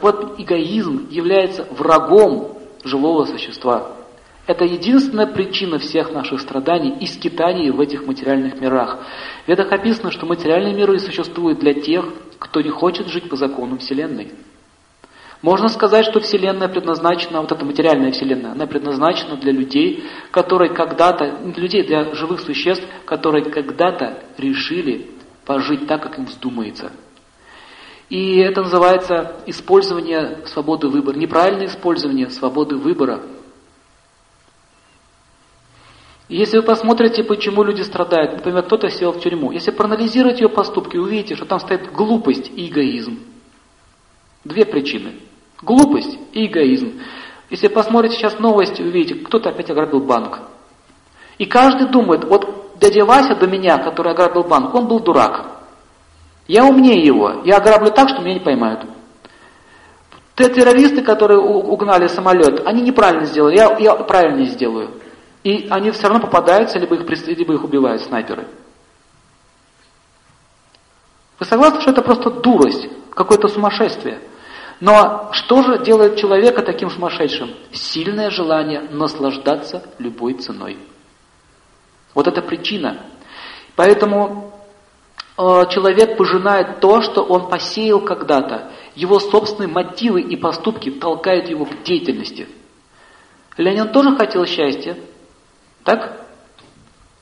Так вот, эгоизм является врагом живого существа. Это единственная причина всех наших страданий и скитаний в этих материальных мирах. В Ведах описано, что материальные миры существуют для тех, кто не хочет жить по закону Вселенной. Можно сказать, что Вселенная предназначена, вот эта материальная Вселенная, она предназначена для людей, которые когда-то, для людей, для живых существ, которые когда-то решили пожить так, как им вздумается. И это называется использование свободы выбора, неправильное использование свободы выбора. Если вы посмотрите, почему люди страдают, например, кто-то сел в тюрьму, если проанализировать ее поступки, увидите, что там стоит глупость и эгоизм. Две причины. Глупость и эгоизм. Если посмотрите сейчас новости, увидите, кто-то опять ограбил банк. И каждый думает, вот дядя Вася до меня, который ограбил банк, он был дурак. Я умнее его, я ограблю так, что меня не поймают. Те террористы, которые угнали самолет, они неправильно сделали, я, я правильно сделаю. И они все равно попадаются, либо их, либо их убивают снайперы. Вы согласны, что это просто дурость, какое-то сумасшествие? Но что же делает человека таким сумасшедшим? Сильное желание наслаждаться любой ценой. Вот это причина. Поэтому человек пожинает то, что он посеял когда-то. Его собственные мотивы и поступки толкают его к деятельности. Ленин тоже хотел счастья, так?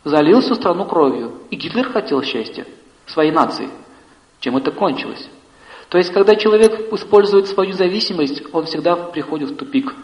Залил всю страну кровью. И Гитлер хотел счастья своей нации. Чем это кончилось? То есть, когда человек использует свою зависимость, он всегда приходит в тупик.